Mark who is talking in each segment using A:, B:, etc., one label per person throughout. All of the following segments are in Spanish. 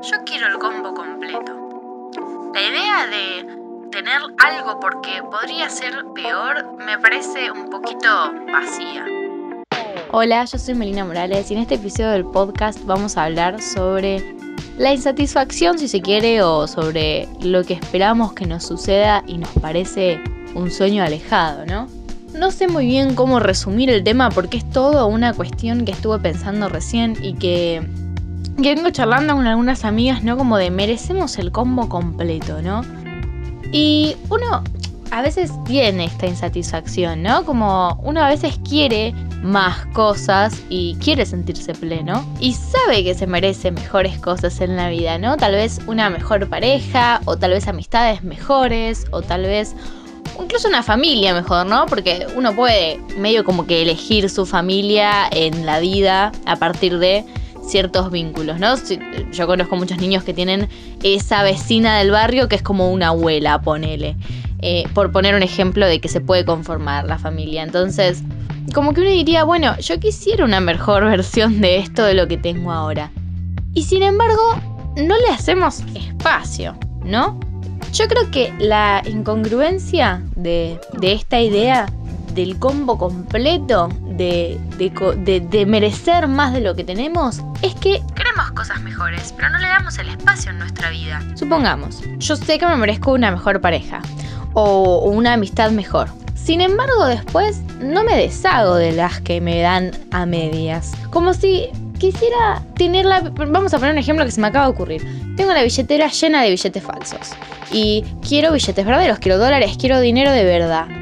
A: Yo quiero el combo completo. La idea de tener algo porque podría ser peor me parece un poquito vacía.
B: Hola, yo soy Melina Morales y en este episodio del podcast vamos a hablar sobre la insatisfacción, si se quiere, o sobre lo que esperamos que nos suceda y nos parece un sueño alejado, ¿no? No sé muy bien cómo resumir el tema porque es todo una cuestión que estuve pensando recién y que que vengo charlando con algunas amigas, ¿no? Como de merecemos el combo completo, ¿no? Y uno a veces tiene esta insatisfacción, ¿no? Como uno a veces quiere más cosas y quiere sentirse pleno y sabe que se merece mejores cosas en la vida, ¿no? Tal vez una mejor pareja o tal vez amistades mejores o tal vez incluso una familia mejor, ¿no? Porque uno puede medio como que elegir su familia en la vida a partir de ciertos vínculos, ¿no? Yo conozco muchos niños que tienen esa vecina del barrio que es como una abuela, ponele. Eh, por poner un ejemplo de que se puede conformar la familia. Entonces, como que uno diría, bueno, yo quisiera una mejor versión de esto de lo que tengo ahora. Y sin embargo, no le hacemos espacio, ¿no? Yo creo que la incongruencia de, de esta idea del combo completo de, merecer más de lo que tenemos es que
A: queremos cosas mejores, pero no le damos el espacio en nuestra vida.
B: Supongamos, yo sé que me merezco una mejor pareja o una amistad mejor. Sin embargo, después no me deshago de las que me dan a medias. Como si quisiera tenerla. Vamos a poner un ejemplo que se me acaba de ocurrir. Tengo la billetera llena de billetes falsos. Y quiero billetes verdaderos, quiero dólares, quiero dinero de verdad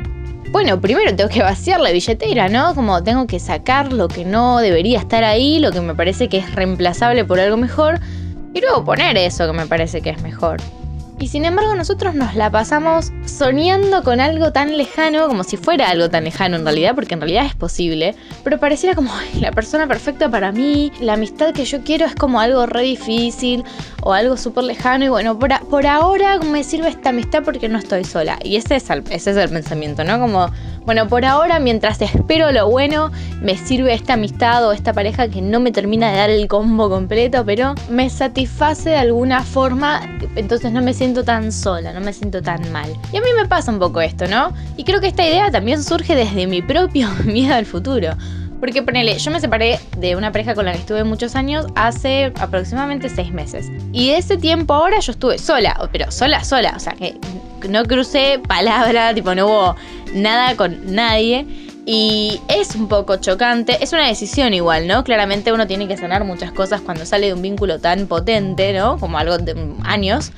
B: bueno, primero tengo que vaciar la billetera, ¿no? Como tengo que sacar lo que no debería estar ahí, lo que me parece que es reemplazable por algo mejor, y luego poner eso que me parece que es mejor. Y sin embargo nosotros nos la pasamos soñando con algo tan lejano, como si fuera algo tan lejano en realidad, porque en realidad es posible, pero pareciera como la persona perfecta para mí, la amistad que yo quiero es como algo re difícil o algo súper lejano y bueno, por, por ahora me sirve esta amistad porque no estoy sola. Y ese es, el, ese es el pensamiento, ¿no? Como bueno, por ahora, mientras espero lo bueno, me sirve esta amistad o esta pareja que no me termina de dar el combo completo, pero me satisface de alguna forma, entonces no me siento tan sola, no me siento tan mal. Y a mí me pasa un poco esto, ¿no? Y creo que esta idea también surge desde mi propio miedo al futuro. Porque ponele, yo me separé de una pareja con la que estuve muchos años hace aproximadamente seis meses. Y de ese tiempo ahora yo estuve sola, pero sola, sola. O sea, que no crucé palabra, tipo, no hubo nada con nadie. Y es un poco chocante, es una decisión igual, ¿no? Claramente uno tiene que sanar muchas cosas cuando sale de un vínculo tan potente, ¿no? Como algo de años.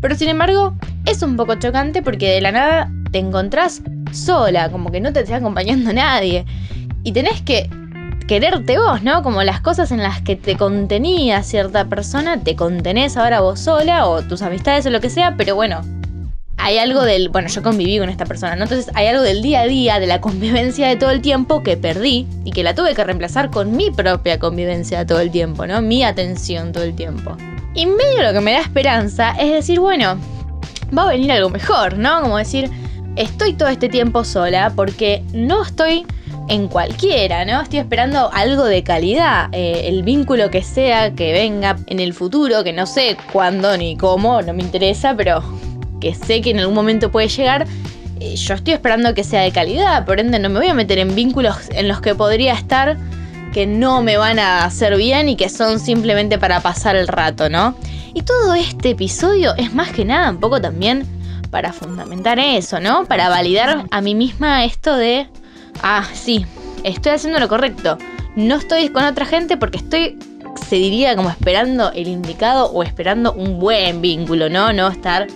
B: Pero sin embargo, es un poco chocante porque de la nada te encontrás sola, como que no te está acompañando nadie y tenés que quererte vos, ¿no? Como las cosas en las que te contenía cierta persona, te contenés ahora vos sola o tus amistades o lo que sea, pero bueno, hay algo del, bueno, yo conviví con esta persona, ¿no? Entonces hay algo del día a día, de la convivencia de todo el tiempo que perdí y que la tuve que reemplazar con mi propia convivencia todo el tiempo, ¿no? Mi atención todo el tiempo. Y medio lo que me da esperanza es decir, bueno, va a venir algo mejor, ¿no? Como decir, estoy todo este tiempo sola porque no estoy en cualquiera, ¿no? Estoy esperando algo de calidad, eh, el vínculo que sea que venga en el futuro, que no sé cuándo ni cómo, no me interesa, pero que sé que en algún momento puede llegar. Eh, yo estoy esperando que sea de calidad, por ende no me voy a meter en vínculos en los que podría estar que no me van a hacer bien y que son simplemente para pasar el rato, ¿no? Y todo este episodio es más que nada un poco también para fundamentar eso, ¿no? Para validar a mí misma esto de ah, sí, estoy haciendo lo correcto. No estoy con otra gente porque estoy, se diría, como esperando el indicado o esperando un buen vínculo, ¿no? No estar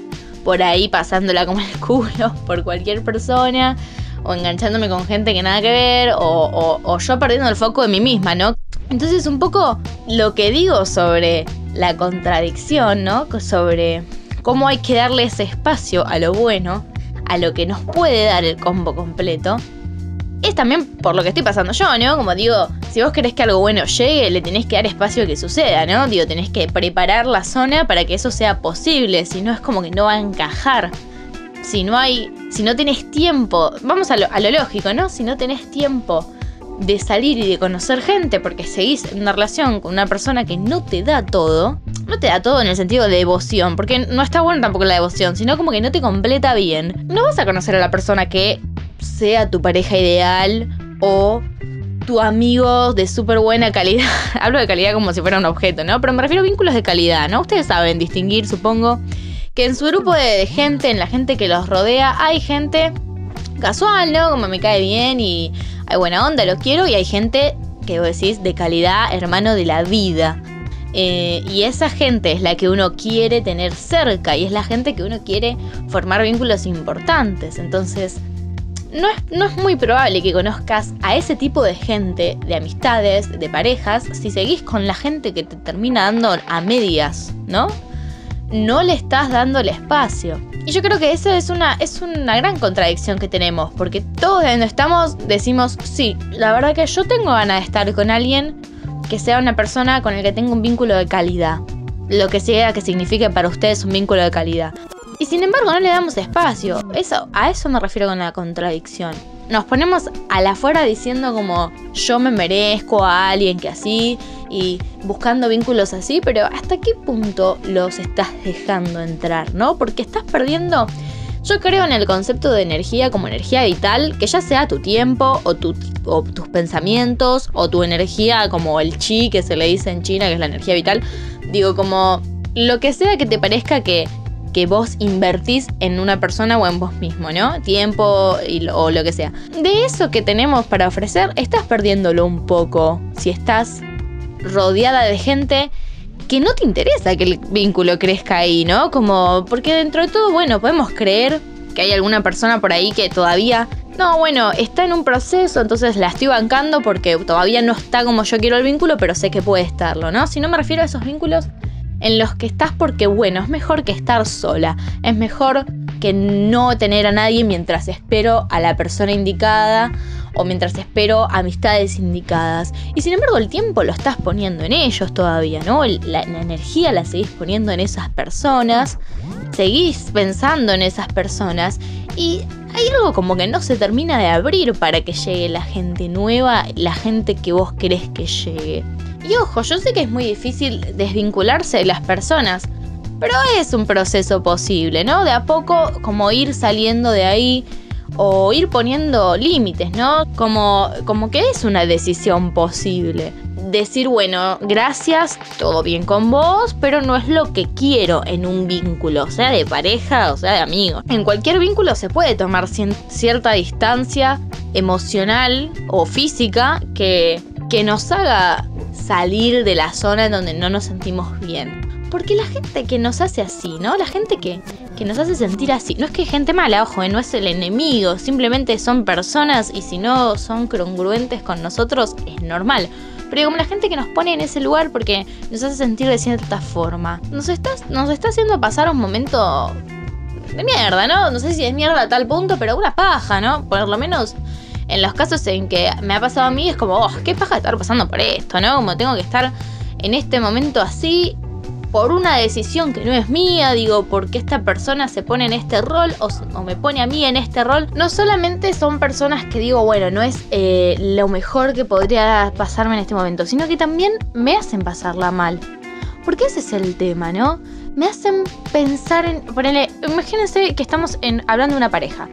B: por ahí pasándola como el culo por cualquier persona o enganchándome con gente que nada que ver o, o yo perdiendo el foco de mí misma, ¿no? Entonces un poco lo que digo sobre la contradicción, ¿no? Sobre cómo hay que darle ese espacio a lo bueno, a lo que nos puede dar el combo completo, es también por lo que estoy pasando yo, ¿no? Como digo, si vos querés que algo bueno llegue, le tenés que dar espacio a que suceda, ¿no? Digo, tenés que preparar la zona para que eso sea posible, si no es como que no va a encajar. Si no hay, si no tenés tiempo, vamos a lo, lógico, ¿no? Si no tenés tiempo de salir y de conocer gente porque seguís en una relación con una persona que no te da todo, no te da todo en el sentido de devoción, porque no está bueno tampoco la devoción, sino como que no te completa bien. No vas a conocer a la persona que sea tu pareja ideal o tu amigo de súper buena calidad. Hablo de calidad como si fuera un objeto, ¿no? Pero me refiero a vínculos de calidad, ¿no? Ustedes saben distinguir, supongo, que en su grupo de, gente, en la gente que los rodea, hay gente casual, ¿no? Como me cae bien y hay buena onda, lo quiero, y hay gente que vos decís de calidad, hermano de la vida. Eh, y esa gente es la que uno quiere tener cerca y es la gente que uno quiere formar vínculos importantes. Entonces, no es, no es muy probable que conozcas a ese tipo de gente, de amistades, de parejas, si seguís con la gente que te termina dando a medias, ¿no? No le estás dando el espacio. Y yo creo que esa es una, es una gran contradicción que tenemos, porque todos donde estamos decimos, sí, la verdad que yo tengo ganas de estar con alguien que sea una persona con el que tenga un vínculo de calidad. Lo que sea que signifique para ustedes un vínculo de calidad. Y sin embargo no le damos espacio. Eso, a eso me refiero con la contradicción. Nos ponemos a la afuera diciendo como yo me merezco a alguien que así y buscando vínculos así, pero ¿hasta qué punto los estás dejando entrar, no? Porque estás perdiendo yo creo en el concepto de energía como energía vital, que ya sea tu tiempo o, o, tus pensamientos o tu energía como el chi que se le dice en China, que es la energía vital. Digo, como lo que sea que te parezca que que vos invertís en una persona o en vos mismo, ¿no? Tiempo o lo que sea. De eso que tenemos para ofrecer, estás perdiéndolo un poco si estás rodeada de gente que no te interesa que el vínculo crezca ahí, ¿no? Como, porque dentro de todo, bueno, podemos creer que hay alguna persona por ahí que todavía, no, bueno, está en un proceso, entonces la estoy bancando porque todavía no está como yo quiero el vínculo, pero sé que puede estarlo, ¿no? Si no me refiero a esos vínculos en los que estás porque, bueno, es mejor que estar sola, es mejor que no tener a nadie mientras espero a la persona indicada o mientras espero amistades indicadas. Y sin embargo el tiempo lo estás poniendo en ellos todavía, ¿no? La, energía la seguís poniendo en esas personas, seguís pensando en esas personas y hay algo como que no se termina de abrir para que llegue la gente nueva, la gente que vos querés que llegue. Y ojo, yo sé que es muy difícil desvincularse de las personas, pero es un proceso posible, ¿no? De a poco como ir saliendo de ahí o ir poniendo límites, ¿no? Como, como que es una decisión posible. Decir, bueno, gracias, todo bien con vos, pero no es lo que quiero en un vínculo, sea de pareja o sea de amigo. En cualquier vínculo se puede tomar cierta distancia emocional o física que, que nos haga salir de la zona en donde no nos sentimos bien. Porque la gente que nos hace así, ¿no? La gente que, que nos hace sentir así, no es que gente mala, ojo, ¿eh? no es el enemigo, simplemente son personas y si no son congruentes con nosotros es normal. Pero como la gente que nos pone en ese lugar porque nos hace sentir de cierta forma, nos está, nos está haciendo pasar un momento de mierda, ¿no? No sé si es mierda a tal punto, pero una paja, ¿no? Por lo menos en los casos en que me ha pasado a mí es como, oh, qué paja estar pasando por esto, ¿no? Como tengo que estar en este momento así por una decisión que no es mía, digo, porque esta persona se pone en este rol o, me pone a mí en este rol. No solamente son personas que digo, bueno, no es eh, lo mejor que podría pasarme en este momento, sino que también me hacen pasarla mal. Porque ese es el tema, ¿no? Me hacen pensar en. Ponele, imagínense que estamos en, hablando de una pareja.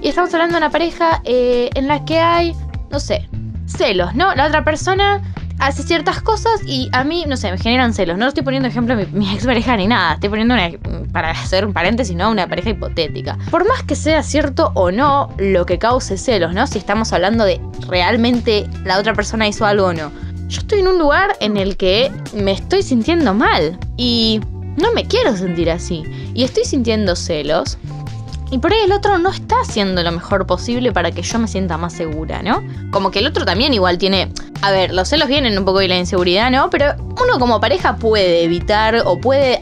B: Y estamos hablando de una pareja eh, en la que hay, no sé, celos, ¿no? La otra persona hace ciertas cosas y a mí, no sé, me generan celos. No estoy poniendo ejemplo mi, mi ex pareja ni nada. Estoy poniendo una, para hacer un paréntesis, ¿no? Una pareja hipotética. Por más que sea cierto o no lo que cause celos, ¿no? Si estamos hablando de realmente la otra persona hizo algo o no. Yo estoy en un lugar en el que me estoy sintiendo mal y no me quiero sentir así. Y estoy sintiendo celos. Y por ahí el otro no está haciendo lo mejor posible para que yo me sienta más segura, ¿no? Como que el otro también igual tiene... A ver, los celos vienen un poco de la inseguridad, ¿no? Pero uno como pareja puede evitar o puede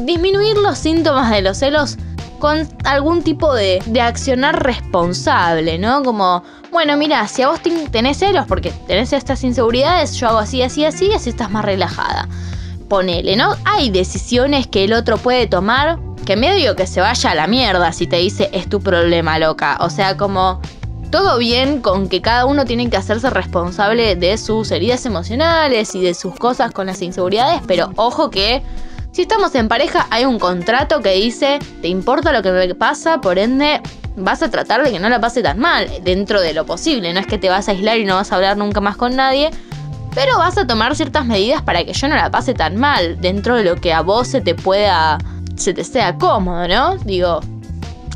B: disminuir los síntomas de los celos con algún tipo de, de, accionar responsable, ¿no? Como, bueno, mira, si a vos tenés celos porque tenés estas inseguridades, yo hago así, así, así, así estás más relajada. Ponele, ¿no? Hay decisiones que el otro puede tomar que medio que se vaya a la mierda si te dice es tu problema, loca. O sea, como todo bien con que cada uno tiene que hacerse responsable de sus heridas emocionales y de sus cosas con las inseguridades, pero ojo que si estamos en pareja hay un contrato que dice, te importa lo que me pasa, por ende vas a tratar de que no la pase tan mal, dentro de lo posible, no es que te vas a aislar y no vas a hablar nunca más con nadie, pero vas a tomar ciertas medidas para que yo no la pase tan mal, dentro de lo que a vos se te pueda, se te sea cómodo, ¿no? Digo,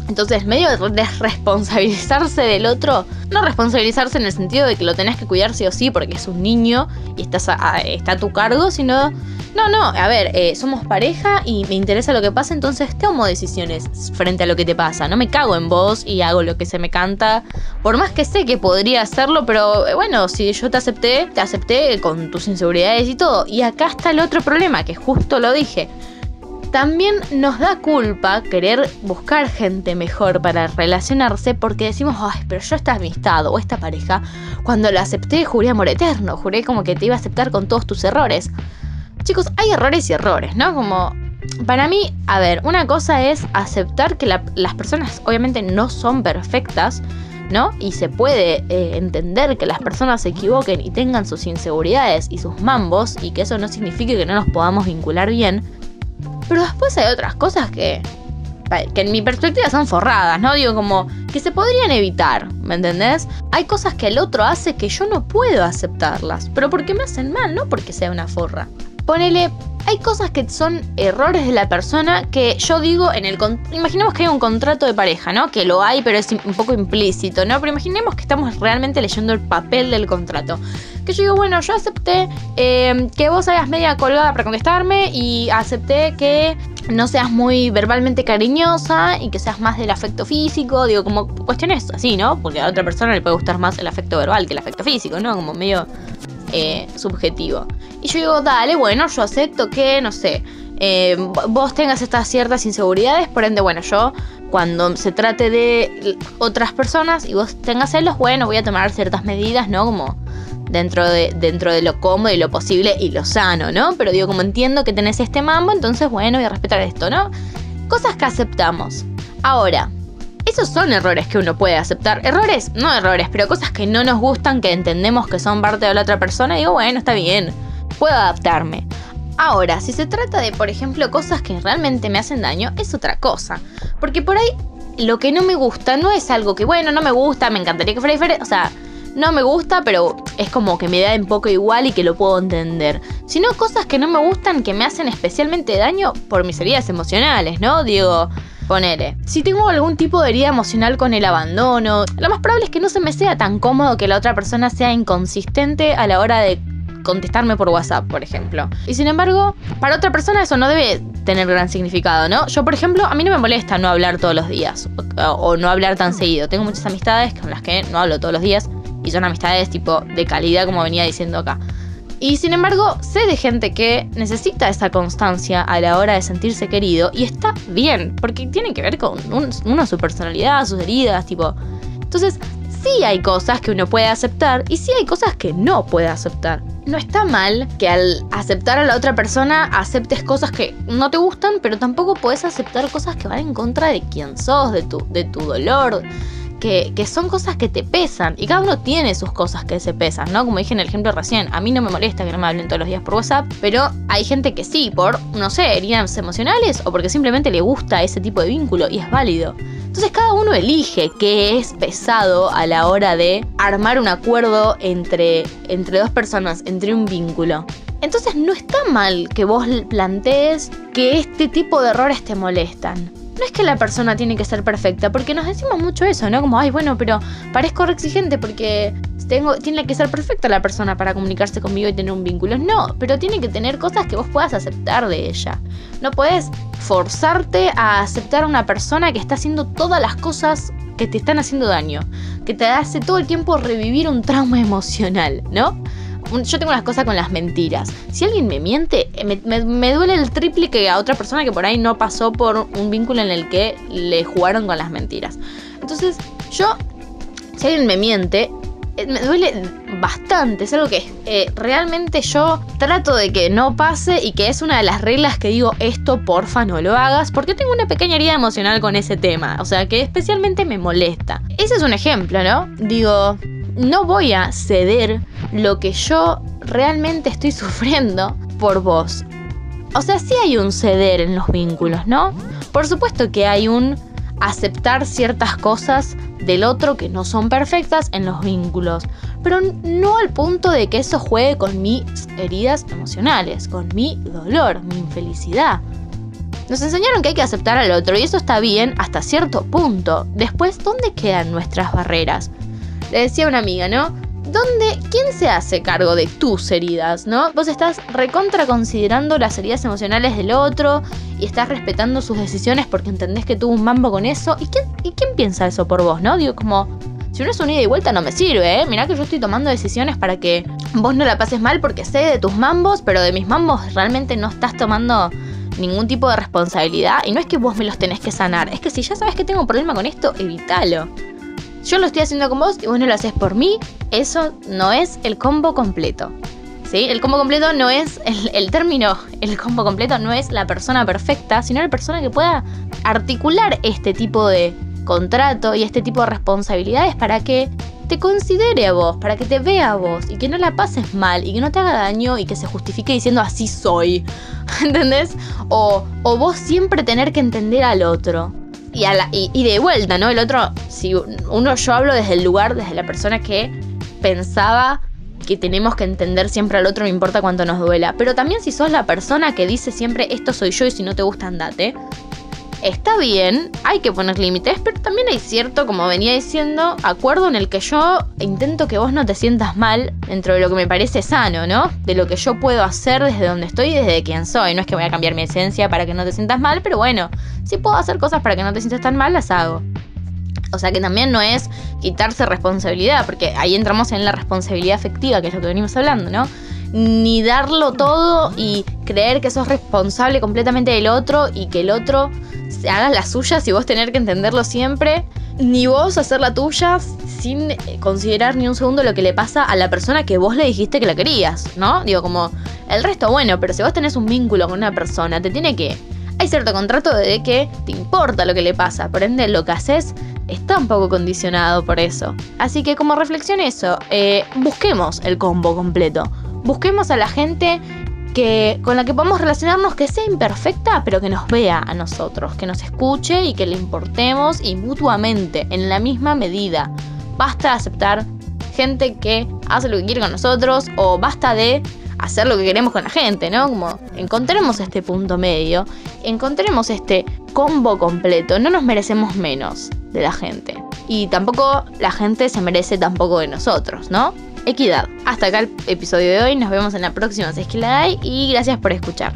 B: entonces, medio de responsabilizarse del otro, no responsabilizarse en el sentido de que lo tenés que cuidar sí o sí porque es un niño y estás está a tu cargo, sino, no, no, a ver, eh, somos pareja y me interesa lo que pasa, entonces tomo decisiones frente a lo que te pasa. No me cago en vos y hago lo que se me canta, por más que sé que podría hacerlo, pero eh, bueno, si yo te acepté, te acepté con tus inseguridades y todo. Y acá está el otro problema, que justo lo dije también nos da culpa querer buscar gente mejor para relacionarse porque decimos, ay, pero yo esta amistad o esta pareja, cuando la acepté juré amor eterno, juré como que te iba a aceptar con todos tus errores. Chicos, hay errores y errores, ¿no? Como, para mí, a ver, una cosa es aceptar que las personas obviamente no son perfectas, ¿no? Y se puede eh, entender que las personas se equivoquen y tengan sus inseguridades y sus mambos y que eso no signifique que no nos podamos vincular bien. Pero después hay otras cosas que, que en mi perspectiva son forradas, ¿no? Digo, como que se podrían evitar, ¿me entendés? Hay cosas que el otro hace que yo no puedo aceptarlas, pero porque me hacen mal, no porque sea una forra. Ponele, hay cosas que son errores de la persona que yo digo en el... Imaginemos que hay un contrato de pareja, ¿no? Que lo hay, pero es un poco implícito, ¿no? Pero imaginemos que estamos realmente leyendo el papel del contrato. Que yo digo, bueno, yo acepté eh, que vos hagas media colgada para contestarme y acepté que no seas muy verbalmente cariñosa y que seas más del afecto físico, digo, como cuestiones así, ¿no? Porque a otra persona le puede gustar más el afecto verbal que el afecto físico, ¿no? Como medio eh, subjetivo. Y yo digo, dale, bueno, yo acepto que, no sé, eh, vos tengas estas ciertas inseguridades, por ende, bueno, yo cuando se trate de otras personas y vos tengas celos, bueno, voy a tomar ciertas medidas, ¿no? Como dentro de, dentro de lo cómodo y lo posible y lo sano, ¿no? Pero digo, como entiendo que tenés este mambo, entonces, bueno, voy a respetar esto, ¿no? Cosas que aceptamos. Ahora, esos son errores que uno puede aceptar. Errores, no errores, pero cosas que no nos gustan, que entendemos que son parte de la otra persona. Y digo, bueno, está bien, puedo adaptarme. Ahora, si se trata de, por ejemplo, cosas que realmente me hacen daño, es otra cosa. Porque por ahí lo que no me gusta no es algo que, bueno, no me gusta, me encantaría que fuera diferente. O sea, no me gusta, pero es como que me da un poco igual y que lo puedo entender. Sino cosas que no me gustan, que me hacen especialmente daño por mis heridas emocionales, ¿no? Digo, Ponele, si tengo algún tipo de herida emocional con el abandono, lo más probable es que no se me sea tan cómodo que la otra persona sea inconsistente a la hora de contestarme por WhatsApp, por ejemplo. Y sin embargo, para otra persona eso no debe tener gran significado, ¿no? Yo, por ejemplo, a mí no me molesta no hablar todos los días o, o no hablar tan seguido. Tengo muchas amistades con las que no hablo todos los días y son amistades tipo de calidad, como venía diciendo acá. Y sin embargo, sé de gente que necesita esa constancia a la hora de sentirse querido y está bien, porque tiene que ver con uno, su personalidad, sus heridas, tipo. Entonces, sí hay cosas que uno puede aceptar y sí hay cosas que no puede aceptar. No está mal que al aceptar a la otra persona aceptes cosas que no te gustan, pero tampoco puedes aceptar cosas que van en contra de quién sos, de tu, de tu dolor, que, son cosas que te pesan y cada uno tiene sus cosas que se pesan, ¿no? Como dije en el ejemplo recién, a mí no me molesta que no me hablen todos los días por WhatsApp, pero hay gente que sí, por, no sé, heridas emocionales o porque simplemente le gusta ese tipo de vínculo y es válido. Entonces cada uno elige qué es pesado a la hora de armar un acuerdo entre, entre dos personas, entre un vínculo. Entonces no está mal que vos plantees que este tipo de errores te molestan no es que la persona tiene que ser perfecta, porque nos decimos mucho eso, ¿no? Como, ay, bueno, pero parezco exigente porque tengo, tiene que ser perfecta la persona para comunicarse conmigo y tener un vínculo. No, pero tiene que tener cosas que vos puedas aceptar de ella. No puedes forzarte a aceptar a una persona que está haciendo todas las cosas que te están haciendo daño, que te hace todo el tiempo revivir un trauma emocional, ¿no? Yo tengo las cosas con las mentiras. Si alguien me miente, eh, me, duele el triple que a otra persona que por ahí no pasó por un vínculo en el que le jugaron con las mentiras. Entonces, yo, si alguien me miente, eh, me duele bastante. Es algo que eh, realmente yo trato de que no pase y que es una de las reglas que digo, esto porfa no lo hagas, porque tengo una pequeña herida emocional con ese tema. O sea, que especialmente me molesta. Ese es un ejemplo, ¿no? Digo, no voy a ceder lo que yo realmente estoy sufriendo por vos. O sea, sí hay un ceder en los vínculos, ¿no? Por supuesto que hay un aceptar ciertas cosas del otro que no son perfectas en los vínculos, pero no al punto de que eso juegue con mis heridas emocionales, con mi dolor, mi infelicidad. Nos enseñaron que hay que aceptar al otro y eso está bien hasta cierto punto. Después, ¿dónde quedan nuestras barreras? Le decía una amiga, ¿no? ¿Dónde, quién se hace cargo de tus heridas, no? Vos estás recontra considerando las heridas emocionales del otro y estás respetando sus decisiones porque entendés que tuvo un mambo con eso. ¿Y quién, ¿Y quién piensa eso por vos, no? Digo, como, si uno es un ida y vuelta no me sirve, ¿eh? Mirá que yo estoy tomando decisiones para que vos no la pases mal porque sé de tus mambos, pero de mis mambos realmente no estás tomando ningún tipo de responsabilidad. Y no es que vos me los tenés que sanar, es que si ya sabes que tengo un problema con esto, evítalo yo lo estoy haciendo con vos y vos no lo haces por mí, eso no es el combo completo. ¿Sí? El combo completo no es el, término, el combo completo no es la persona perfecta, sino la persona que pueda articular este tipo de contrato y este tipo de responsabilidades para que te considere a vos, para que te vea a vos y que no la pases mal y que no te haga daño y que se justifique diciendo así soy. ¿Entendés? O, o vos siempre tener que entender al otro y, de vuelta, ¿no? El otro, si uno yo hablo desde el lugar, desde la persona que pensaba que tenemos que entender siempre al otro, no importa cuánto nos duela. Pero también si sos la persona que dice siempre esto soy yo y si no te gusta andate está bien, hay que poner límites, pero también hay cierto, como venía diciendo, acuerdo en el que yo intento que vos no te sientas mal dentro de lo que me parece sano, ¿no? De lo que yo puedo hacer desde donde estoy y desde quién soy. No es que voy a cambiar mi esencia para que no te sientas mal, pero bueno, si puedo hacer cosas para que no te sientas tan mal, las hago. O sea que también no es quitarse responsabilidad, porque ahí entramos en la responsabilidad afectiva, que es lo que venimos hablando, ¿no? Ni darlo todo y creer que sos responsable completamente del otro y que el otro se haga la suya y vos tener que entenderlo siempre, ni vos hacer la tuya sin eh, considerar ni un segundo lo que le pasa a la persona que vos le dijiste que la querías, ¿no? Digo, como el resto, bueno, pero si vos tenés un vínculo con una persona, te tiene que... Hay cierto contrato de que te importa lo que le pasa, por ende lo que haces está un poco condicionado por eso. Así que como reflexión eso, eh, busquemos el combo completo. Busquemos a la gente que, con la que podamos relacionarnos que sea imperfecta, pero que nos vea a nosotros, que nos escuche y que le importemos y mutuamente, en la misma medida. Basta de aceptar gente que hace lo que quiere con nosotros o basta de hacer lo que queremos con la gente, ¿no? Como encontremos este punto medio, encontremos este combo completo, no nos merecemos menos de la gente. Y tampoco la gente se merece tampoco de nosotros, ¿no? Equidad. Hasta acá el episodio de hoy, nos vemos en la próxima si es que la hay y gracias por escuchar.